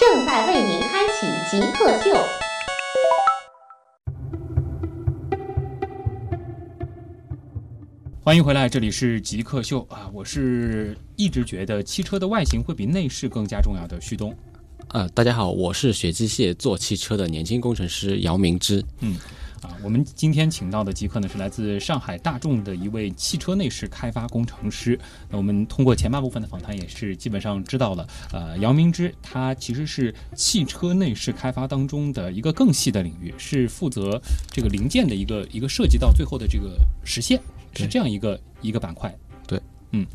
正在为您开启极客秀。欢迎回来，这里是极客秀啊！我是一直觉得汽车的外形会比内饰更加重要的旭东。呃，大家好，我是学机械做汽车的年轻工程师姚明之。嗯，啊，我们今天请到的极客呢是来自上海大众的一位汽车内饰开发工程师。那我们通过前半部分的访谈，也是基本上知道了，呃，姚明之他其实是汽车内饰开发当中的一个更细的领域，是负责这个零件的一个一个设计到最后的这个实现。是这样一个一个板块，对，嗯，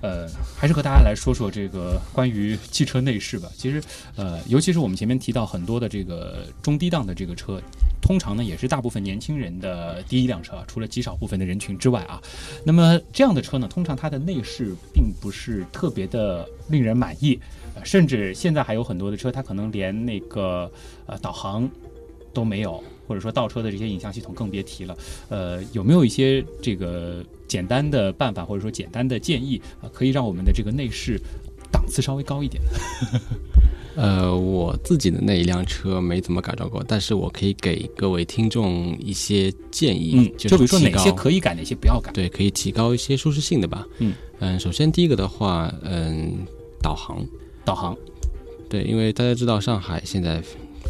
呃，还是和大家来说说这个关于汽车内饰吧。其实，呃，尤其是我们前面提到很多的这个中低档的这个车，通常呢也是大部分年轻人的第一辆车，除了极少部分的人群之外啊。那么这样的车呢，通常它的内饰并不是特别的令人满意，甚至现在还有很多的车，它可能连那个呃导航都没有。或者说倒车的这些影像系统更别提了，呃，有没有一些这个简单的办法或者说简单的建议啊，可以让我们的这个内饰档次稍微高一点？呃，我自己的那一辆车没怎么改装过，但是我可以给各位听众一些建议，嗯，就比如说哪些可以改，哪些不要改？对，可以提高一些舒适性的吧。嗯嗯，首先第一个的话，嗯，导航，导航，对，因为大家知道上海现在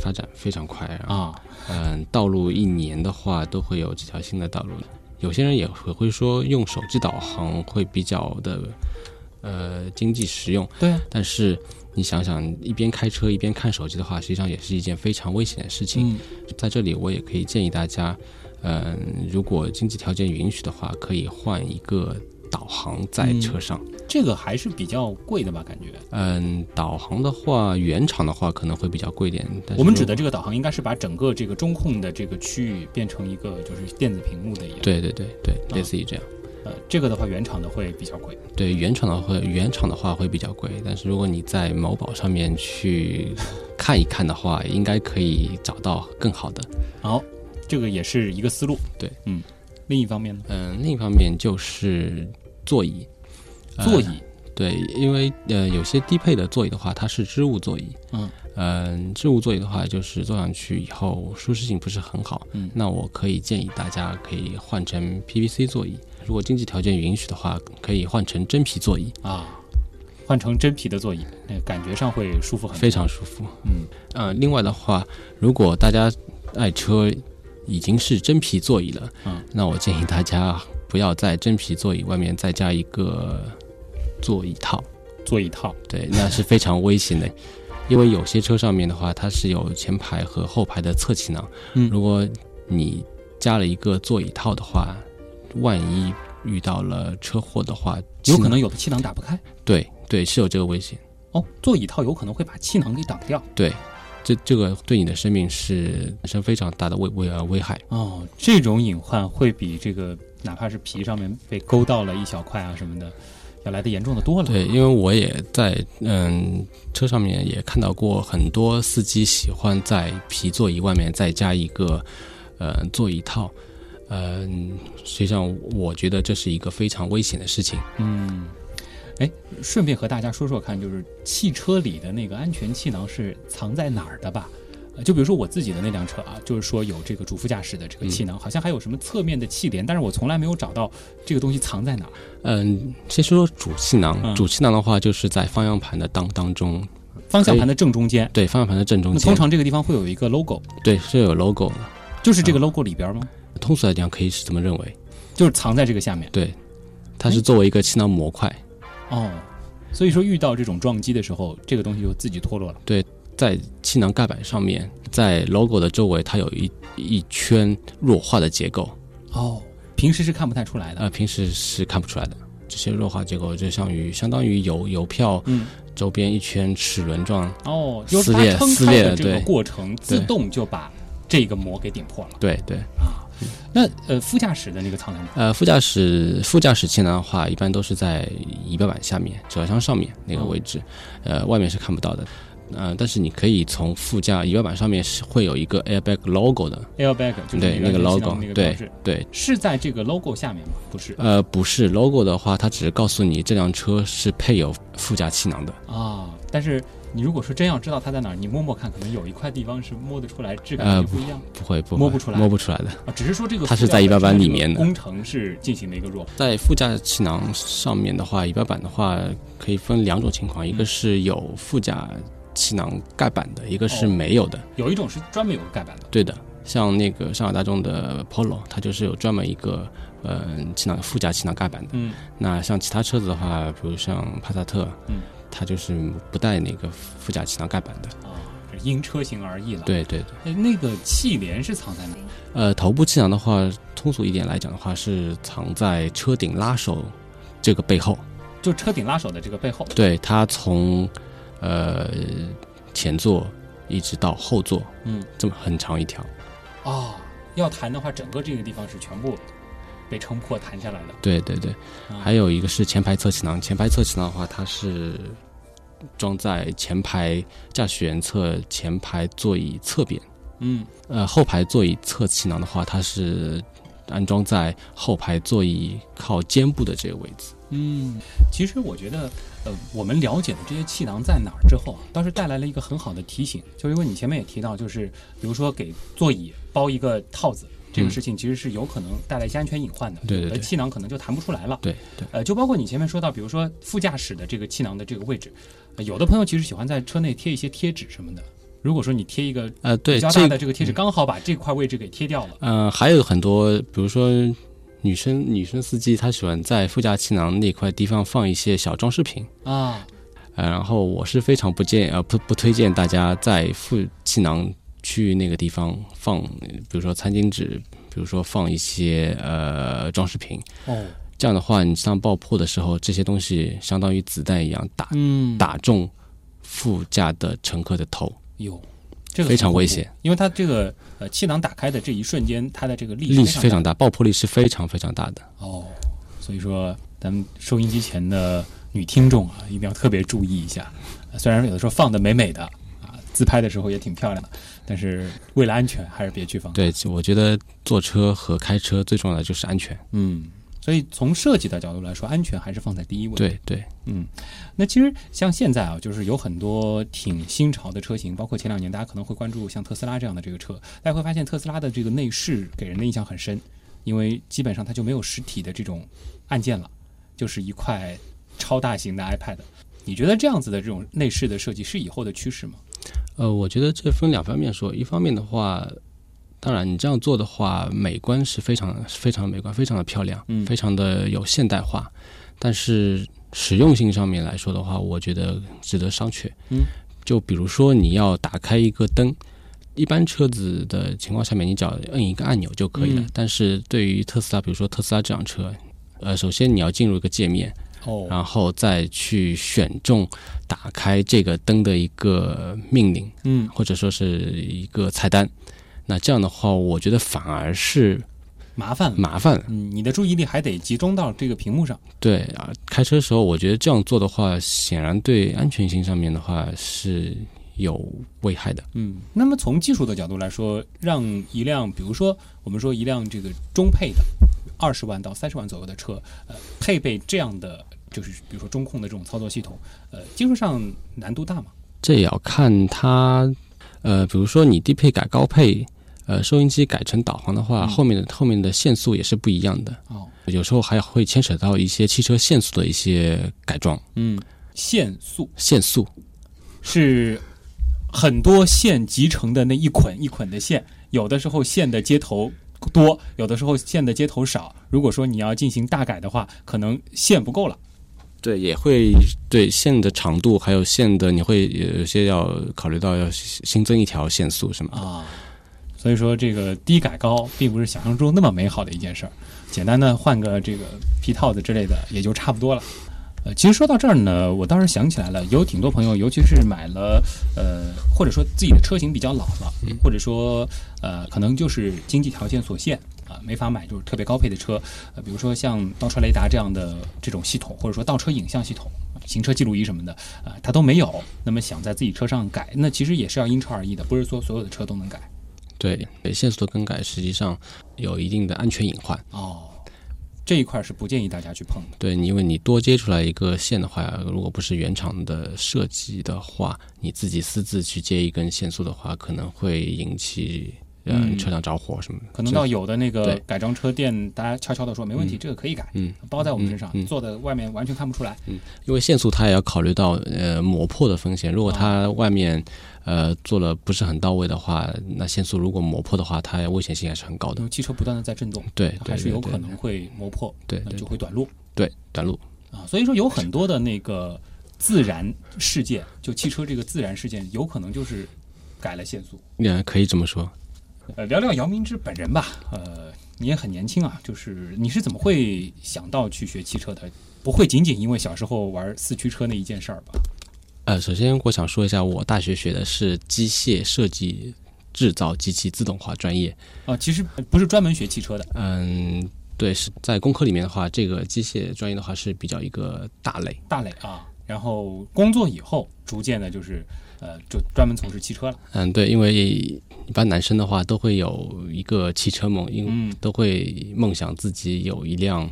发展非常快啊。嗯，道路一年的话都会有几条新的道路。有些人也会会说用手机导航会比较的呃经济实用。对。但是你想想，一边开车一边看手机的话，实际上也是一件非常危险的事情。嗯。在这里，我也可以建议大家，嗯，如果经济条件允许的话，可以换一个。导航在车上，这个还是比较贵的吧？感觉。嗯，导航的话，原厂的话可能会比较贵点。我们指的这个导航，应该是把整个这个中控的这个区域变成一个就是电子屏幕的一样。对对对对，类似于这样。呃，这个的话，原厂的会比较贵。对，原厂的话，原厂的话会比较贵。但是如果你在某宝上面去看一看的话，应该可以找到更好的。好，这个也是一个思路。对，嗯。另一方面呢？嗯，另一方面就是座椅，座椅，对，因为呃，有些低配的座椅的话，它是织物座椅，嗯，嗯，织物座椅的话，就是坐上去以后舒适性不是很好，嗯，那我可以建议大家可以换成 PVC 座椅，如果经济条件允许的话，可以换成真皮座椅。啊，换成真皮的座椅，那感觉上会舒服很，非常舒服，嗯，呃，另外的话，如果大家爱车。已经是真皮座椅了，嗯，那我建议大家不要在真皮座椅外面再加一个座椅套。座椅套，对，那是非常危险的，因为有些车上面的话，它是有前排和后排的侧气囊，嗯，如果你加了一个座椅套的话，万一遇到了车祸的话，有可能有的气囊打不开。对对，是有这个危险。哦，座椅套有可能会把气囊给挡掉。对。这这个对你的生命是产生非常大的危危呃危害哦，这种隐患会比这个哪怕是皮上面被勾到了一小块啊什么的，要来的严重的多了。对，因为我也在嗯车上面也看到过很多司机喜欢在皮座椅外面再加一个呃座椅套，嗯，实际上我觉得这是一个非常危险的事情。嗯。哎，顺便和大家说说看，就是汽车里的那个安全气囊是藏在哪儿的吧？就比如说我自己的那辆车啊，就是说有这个主副驾驶的这个气囊，好像还有什么侧面的气帘，但是我从来没有找到这个东西藏在哪儿。嗯，先说说主气囊，主气囊的话就是在方向盘的当当中，方向盘的正中间。对，方向盘的正中间。通常这个地方会有一个 logo。对，是有 logo 的。就是这个 logo 里边吗？通俗来讲，可以是这么认为，就是藏在这个下面。对，它是作为一个气囊模块。哦，所以说遇到这种撞击的时候，这个东西就自己脱落了。对，在气囊盖板上面，在 logo 的周围，它有一一圈弱化的结构。哦，平时是看不太出来的。呃，平时是看不出来的。这些弱化结构就像于相当于邮邮票，嗯，周边一圈齿轮状哦，撕裂撕裂的这个过程，自动就把这个膜给顶破了。对对啊，那呃，副驾驶的那个舱在哪？呃，副驾驶副驾驶气囊的话，一般都是在仪表板下面、指挥箱上面那个位置，呃，外面是看不到的。呃，但是你可以从副驾仪表板上面是会有一个 airbag logo 的，airbag 就是对那个 logo，对对，是在这个 logo 下面吗？不是，呃，不是 logo 的话，它只是告诉你这辆车是配有副驾气囊的啊。但是你如果说真要知道它在哪儿，你摸摸看，可能有一块地方是摸得出来，质感不一样。不会，不摸不出来，摸不出来的啊。只是说这个它是在仪表板里面的工程是进行了一个弱化。在副驾气囊上面的话，仪表板的话可以分两种情况，一个是有副驾。气囊盖板的一个是没有的，有一种是专门有个盖板的。对的，像那个上海大众的 Polo，它就是有专门一个嗯气囊副驾气囊盖板的。嗯，那像其他车子的话，比如像帕萨特，嗯，它就是不带那个副驾气囊盖板的。啊，因车型而异了。对对对。那个气帘是藏在哪？呃，头部气囊的话，通俗一点来讲的话，是藏在车顶拉手这个背后。就车顶拉手的这个背后。对，它从。呃，前座一直到后座，嗯，这么很长一条。哦，要弹的话，整个这个地方是全部被撑破弹下来的。对对对，还有一个是前排侧气囊，前排侧气囊的话，它是装在前排驾驶员侧前排座椅侧边。嗯，呃，后排座椅侧气囊的话，它是安装在后排座椅靠肩部的这个位置。嗯，其实我觉得。呃，我们了解了这些气囊在哪儿之后啊，倒是带来了一个很好的提醒，就是因为你前面也提到，就是比如说给座椅包一个套子，这个事情其实是有可能带来一些安全隐患的，对对，气囊可能就弹不出来了，对对。呃，就包括你前面说到，比如说副驾驶的这个气囊的这个位置，有的朋友其实喜欢在车内贴一些贴纸什么的，如果说你贴一个呃对比较大的这个贴纸，刚好把这块位置给贴掉了，嗯，还有很多，比如说。女生女生司机她喜欢在副驾气囊那块地方放一些小装饰品啊，呃，然后我是非常不建呃不不推荐大家在副气囊区域那个地方放，比如说餐巾纸，比如说放一些呃装饰品哦，这样的话，你上爆破的时候，这些东西相当于子弹一样打打中副驾的乘客的头，有。这个非常危险，因为它这个呃气囊打开的这一瞬间，它的这个力力是非常大，爆破力是非常非常大的。哦，所以说咱们收音机前的女听众啊，一定要特别注意一下。虽然有的时候放的美美的啊，自拍的时候也挺漂亮的，但是为了安全，还是别去放。对，我觉得坐车和开车最重要的就是安全。嗯。所以从设计的角度来说，安全还是放在第一位。对对，嗯，那其实像现在啊，就是有很多挺新潮的车型，包括前两年大家可能会关注像特斯拉这样的这个车，大家会发现特斯拉的这个内饰给人的印象很深，因为基本上它就没有实体的这种按键了，就是一块超大型的 iPad。你觉得这样子的这种内饰的设计是以后的趋势吗？呃，我觉得这分两方面说，一方面的话。当然，你这样做的话，美观是非常非常美观，非常的漂亮，嗯，非常的有现代化。但是实用性上面来说的话，我觉得值得商榷。嗯，就比如说你要打开一个灯，一般车子的情况下面，你只要摁一个按钮就可以了。但是对于特斯拉，比如说特斯拉这辆车，呃，首先你要进入一个界面，哦，然后再去选中打开这个灯的一个命令，嗯，或者说是一个菜单。那这样的话，我觉得反而是麻烦麻烦。嗯，你的注意力还得集中到这个屏幕上。对啊，开车时候，我觉得这样做的话，显然对安全性上面的话是有危害的。嗯，那么从技术的角度来说，让一辆，比如说我们说一辆这个中配的二十万到三十万左右的车，呃，配备这样的就是比如说中控的这种操作系统，呃，技术上难度大吗？这也要看它，呃，比如说你低配改高配。呃，收音机改成导航的话，后面的后面的限速也是不一样的。哦，有时候还会牵扯到一些汽车限速的一些改装。嗯，限速，限速是很多线集成的那一捆一捆的线，有的时候线的接头多，有的时候线的接头少。如果说你要进行大改的话，可能线不够了。对，也会对线的长度还有线的，你会有些要考虑到要新增一条线速，是吗？啊。所以说，这个低改高并不是想象中那么美好的一件事儿。简单的换个这个皮套子之类的也就差不多了。呃，其实说到这儿呢，我倒是想起来了，有挺多朋友，尤其是买了呃，或者说自己的车型比较老了，或者说呃，可能就是经济条件所限啊，没法买就是特别高配的车，呃，比如说像倒车雷达这样的这种系统，或者说倒车影像系统、行车记录仪什么的啊，它都没有。那么想在自己车上改，那其实也是要因车而异的，不是说所有的车都能改。对，限速的更改实际上有一定的安全隐患哦。这一块是不建议大家去碰的。对，因为你多接出来一个线的话，如果不是原厂的设计的话，你自己私自去接一根线速的话，可能会引起嗯车辆着火什么的。可能到有的那个改装车店，大家悄悄的说没问题，这个可以改，嗯，包在我们身上，做的外面完全看不出来。嗯，因为限速它也要考虑到呃磨破的风险，如果它外面。呃，做了不是很到位的话，那限速如果磨破的话，它危险性还是很高的。因为汽车不断的在震动，对，还是有可能会磨破，对，就会短路，对，短路啊。所以说有很多的那个自然事件，就汽车这个自然事件，有可能就是改了限速。也可以这么说。呃，聊聊姚明之本人吧。呃，你也很年轻啊，就是你是怎么会想到去学汽车的？不会仅仅因为小时候玩四驱车那一件事儿吧？呃，首先我想说一下，我大学学的是机械设计制造及其自动化专业啊，其实不是专门学汽车的。嗯，对，是在工科里面的话，这个机械专业的话是比较一个大类，大类啊。然后工作以后，逐渐的就是呃，就专门从事汽车了。嗯，对，因为一般男生的话都会有一个汽车梦，因都会梦想自己有一辆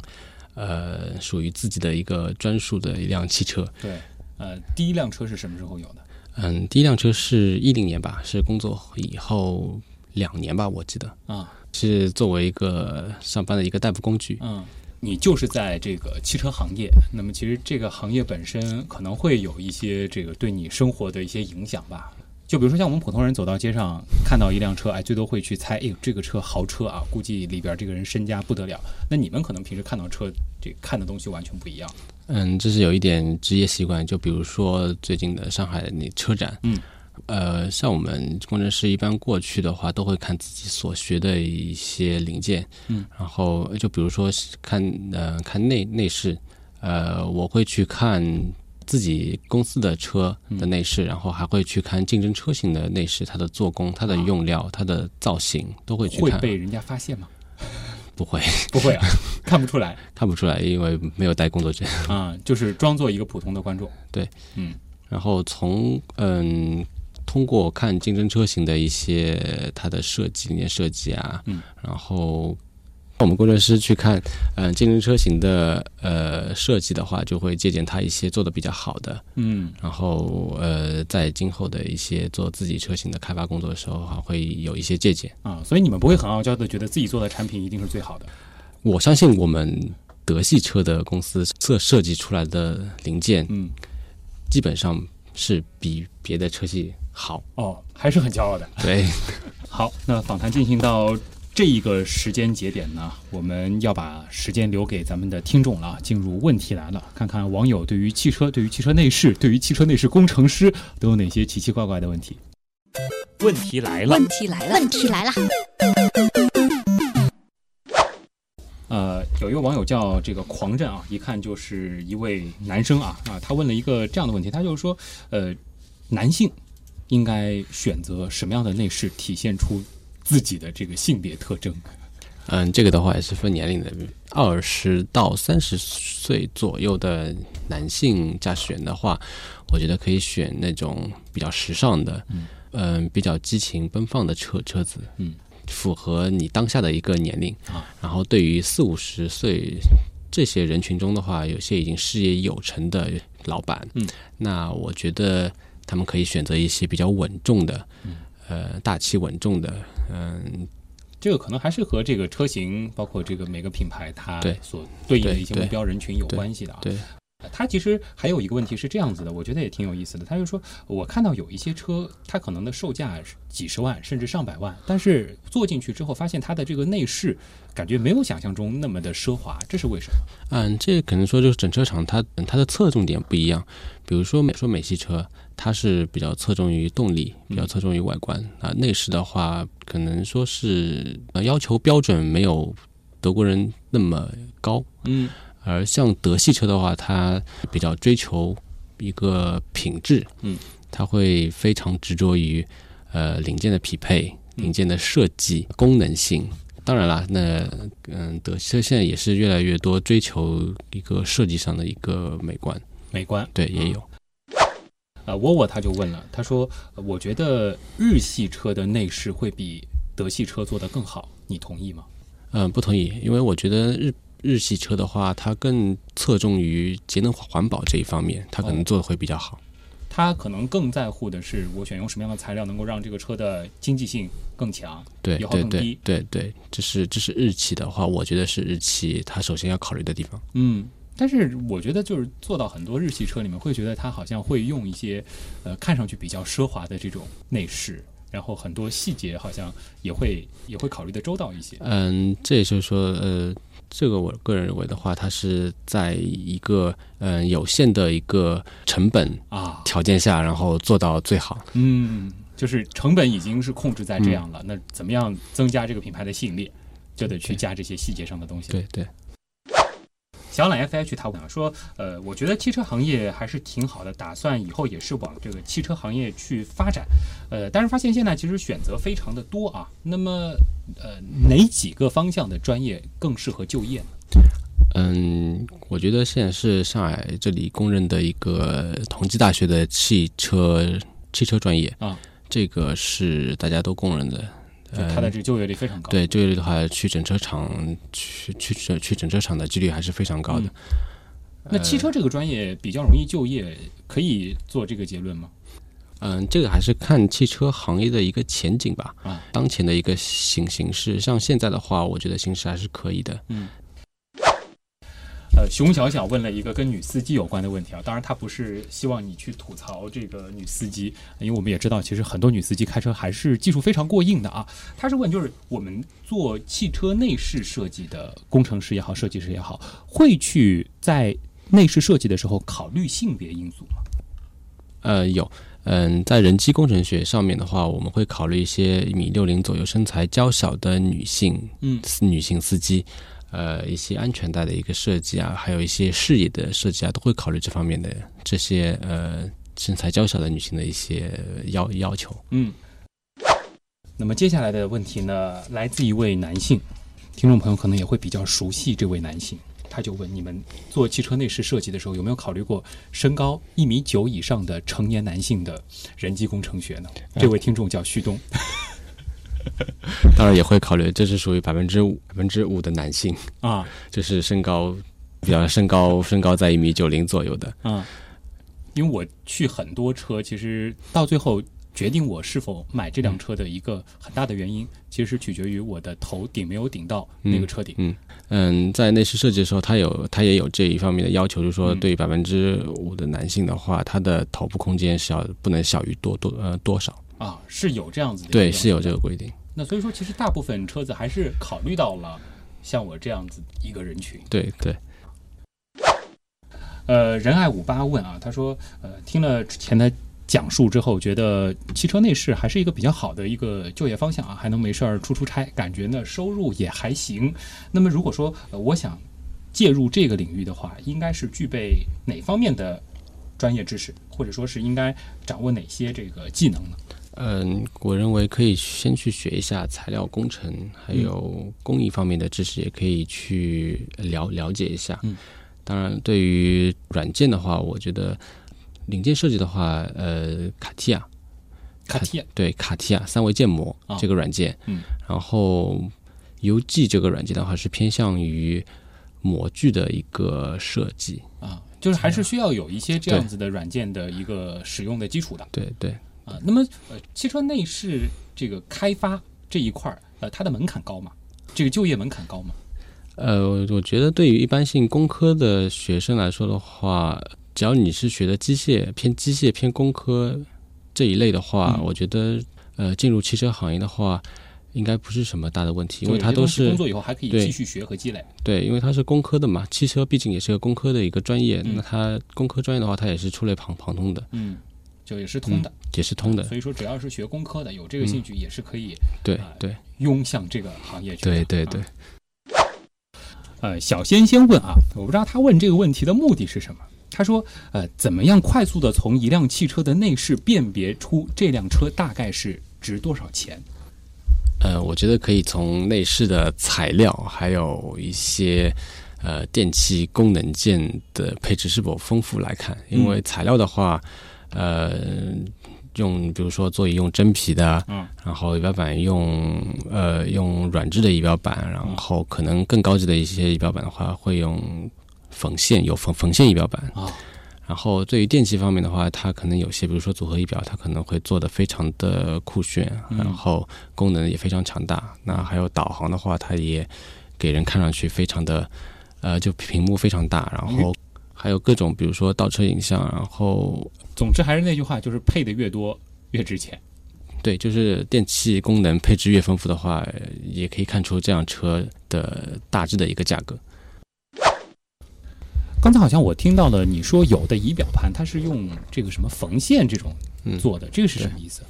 呃属于自己的一个专属的一辆汽车。对。呃，第一辆车是什么时候有的？嗯，第一辆车是一零年吧，是工作以后两年吧，我记得啊，是作为一个上班的一个代步工具。嗯，你就是在这个汽车行业，那么其实这个行业本身可能会有一些这个对你生活的一些影响吧。就比如说像我们普通人走到街上看到一辆车，哎，最多会去猜，哎，这个车豪车啊，估计里边这个人身家不得了。那你们可能平时看到车，这看的东西完全不一样。嗯，这是有一点职业习惯。就比如说最近的上海的那车展，嗯，呃，像我们工程师一般过去的话，都会看自己所学的一些零件，嗯，然后就比如说看呃看内内饰，呃，我会去看。自己公司的车的内饰，然后还会去看竞争车型的内饰，它的做工、它的用料、它的造型都会去看。会被人家发现吗？不会，不会啊，看不出来，看不出来，因为没有带工作证啊，就是装作一个普通的观众。对，嗯，然后从嗯通过看竞争车型的一些它的设计、里面设计啊，嗯，然后。我们工程师去看，嗯，竞争车型的呃设计的话，就会借鉴它一些做的比较好的，嗯，然后呃，在今后的一些做自己车型的开发工作的时候，还会有一些借鉴啊。所以你们不会很傲娇的觉得自己做的产品一定是最好的。我相信我们德系车的公司设设计出来的零件，嗯，基本上是比别的车系好哦，还是很骄傲的。对，好，那访谈进行到。这一个时间节点呢，我们要把时间留给咱们的听众了。进入问题来了，看看网友对于汽车、对于汽车内饰、对于汽车内饰工程师都有哪些奇奇怪怪的问题。问题来了，问题来了，问题来了。呃，有一个网友叫这个狂震啊，一看就是一位男生啊啊，他问了一个这样的问题，他就是说，呃，男性应该选择什么样的内饰，体现出？自己的这个性别特征，嗯，这个的话也是分年龄的，二十到三十岁左右的男性驾驶员的话，我觉得可以选那种比较时尚的，嗯，比较激情奔放的车车子，嗯，符合你当下的一个年龄。啊。然后对于四五十岁这些人群中的话，有些已经事业有成的老板，嗯，那我觉得他们可以选择一些比较稳重的，嗯。呃，大气稳重的，嗯，这个可能还是和这个车型，包括这个每个品牌它所对应的一些目标人群有关系的啊。对，它其实还有一个问题是这样子的，我觉得也挺有意思的。他就说，我看到有一些车，它可能的售价是几十万甚至上百万，但是坐进去之后发现它的这个内饰感觉没有想象中那么的奢华，这是为什么？嗯，这可能说就是整车厂它它的侧重点不一样，比如说美说美系车。它是比较侧重于动力，比较侧重于外观啊。内饰的话，可能说是呃要求标准没有德国人那么高。嗯，而像德系车的话，它比较追求一个品质。嗯，它会非常执着于呃零件的匹配、零件的设计、功能性。当然啦，那嗯，德系车现在也是越来越多追求一个设计上的一个美观。美观对也有。呃，沃沃他就问了，他说：“我觉得日系车的内饰会比德系车做得更好，你同意吗？”嗯，不同意，因为我觉得日日系车的话，它更侧重于节能环保这一方面，它可能做的会比较好。它可能更在乎的是我选用什么样的材料能够让这个车的经济性更强，对油耗更低。对对，这是这是日系的话，我觉得是日系它首先要考虑的地方。嗯。但是我觉得，就是做到很多日系车里面，会觉得它好像会用一些，呃，看上去比较奢华的这种内饰，然后很多细节好像也会 也会考虑的周到一些。嗯，这也就是说，呃，这个我个人认为的话，它是在一个嗯有限的一个成本啊条件下，然后做到最好。嗯，就是成本已经是控制在这样了，那怎么样增加这个品牌的吸引力，就得去加这些细节上的东西。对对。小懒 F H 他问啊说，呃，我觉得汽车行业还是挺好的，打算以后也是往这个汽车行业去发展，呃，但是发现现在其实选择非常的多啊。那么，呃，哪几个方向的专业更适合就业呢？嗯，我觉得现在是上海这里公认的一个同济大学的汽车汽车专业啊，这个是大家都公认的。它的这个就业率非常高。对就业率的话，去整车厂去去去整车厂的几率还是非常高的。那汽车这个专业比较容易就业，可以做这个结论吗？嗯，这个还是看汽车行业的一个前景吧。啊，当前的一个形形势，像现在的话，我觉得形势还是可以的。嗯。呃，熊小小问了一个跟女司机有关的问题啊，当然他不是希望你去吐槽这个女司机，因为我们也知道，其实很多女司机开车还是技术非常过硬的啊。他是问，就是我们做汽车内饰设计的工程师也好，设计师也好，会去在内饰设计的时候考虑性别因素吗？呃，有，嗯，在人机工程学上面的话，我们会考虑一些一米六零左右、身材娇小的女性，嗯，女性司机。呃，一些安全带的一个设计啊，还有一些视野的设计啊，都会考虑这方面的这些呃身材娇小的女性的一些要要求。嗯，那么接下来的问题呢，来自一位男性听众朋友，可能也会比较熟悉这位男性，他就问：你们做汽车内饰设计的时候，有没有考虑过身高一米九以上的成年男性的人机工程学呢？这位听众叫旭东。当然也会考虑，这是属于百分之五百分之五的男性啊，就是身高比较身高身高在一米九零左右的啊。因为我去很多车，其实到最后决定我是否买这辆车的一个很大的原因，其实是取决于我的头顶没有顶到那个车顶。嗯嗯，在内饰设计的时候，它有它也有这一方面的要求，就是说对百分之五的男性的话，他的头部空间是要不能小于多多呃多少。啊，是有这样子的，对，是有这个规定。那所以说，其实大部分车子还是考虑到了像我这样子一个人群。对对。呃，仁爱五八问啊，他说，呃，听了之前的讲述之后，觉得汽车内饰还是一个比较好的一个就业方向啊，还能没事儿出出差，感觉呢收入也还行。那么如果说呃、我想介入这个领域的话，应该是具备哪方面的专业知识，或者说是应该掌握哪些这个技能呢？嗯，我认为可以先去学一下材料工程，还有工艺方面的知识，也可以去了了解一下。嗯，当然，对于软件的话，我觉得零件设计的话，呃，卡地亚，卡地亚对卡地亚三维建模这个软件，嗯，然后 UG 这个软件的话是偏向于模具的一个设计啊，就是还是需要有一些这样子的软件的一个使用的基础的。对对。啊，那么呃，汽车内饰这个开发这一块儿，呃，它的门槛高吗？这个就业门槛高吗？呃，我觉得对于一般性工科的学生来说的话，只要你是学的机械偏机械偏工科这一类的话，我觉得呃，进入汽车行业的话，应该不是什么大的问题，因为它都是工作以后还可以继续学和积累。对，因为它是工科的嘛，汽车毕竟也是个工科的一个专业，那它工科专业的话，它也是触类旁旁通的。嗯。就也是通的，也是通的。所以说，只要是学工科的，有这个兴趣，也是可以对对拥向这个行业去。对对对。呃，小仙仙问啊，我不知道他问这个问题的目的是什么。他说，呃，怎么样快速的从一辆汽车的内饰辨别出这辆车大概是值多少钱？呃，我觉得可以从内饰的材料，还有一些呃电器功能件的配置是否丰富来看。因为材料的话，呃，用比如说座椅用真皮的，嗯，然后仪表板用呃用软质的仪表板，然后可能更高级的一些仪表板的话会用缝线，有缝缝线仪表板啊。然后对于电器方面的话，它可能有些，比如说组合仪表，它可能会做的非常的酷炫，然后功能也非常强大。那还有导航的话，它也给人看上去非常的，呃，就屏幕非常大。然后还有各种，比如说倒车影像。然后，总之还是那句话，就是配的越多越值钱。对，就是电器功能配置越丰富的话，也可以看出这辆车的大致的一个价格。刚才好像我听到了你说有的仪表盘它是用这个什么缝线这种做的，这个是什么意思？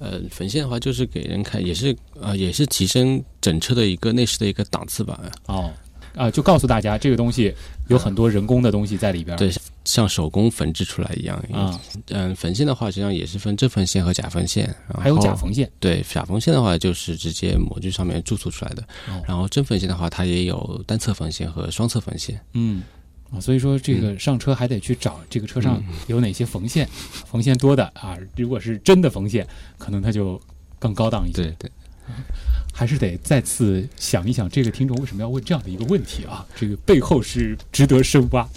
呃，缝线的话就是给人看，也是呃也是提升整车的一个内饰的一个档次吧。哦，啊，就告诉大家这个东西有很多人工的东西在里边，对，像手工缝制出来一样啊。嗯，缝线的话实际上也是分真缝线和假缝线，还有假缝线。对，假缝线的话就是直接模具上面注塑出来的，然后真缝线的话它也有单侧缝线和双侧缝线。嗯。啊，所以说这个上车还得去找这个车上有哪些缝线，缝线多的啊，如果是真的缝线，可能它就更高档一些。对对。还是得再次想一想，这个听众为什么要问这样的一个问题啊？这个背后是值得深挖。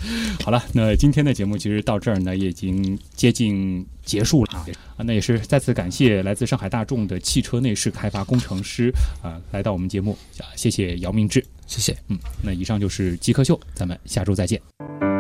好了，那今天的节目其实到这儿呢，也已经接近结束了啊。啊，那也是再次感谢来自上海大众的汽车内饰开发工程师啊，来到我们节目啊，谢谢姚明志，谢谢。嗯，那以上就是极客秀，咱们下周再见。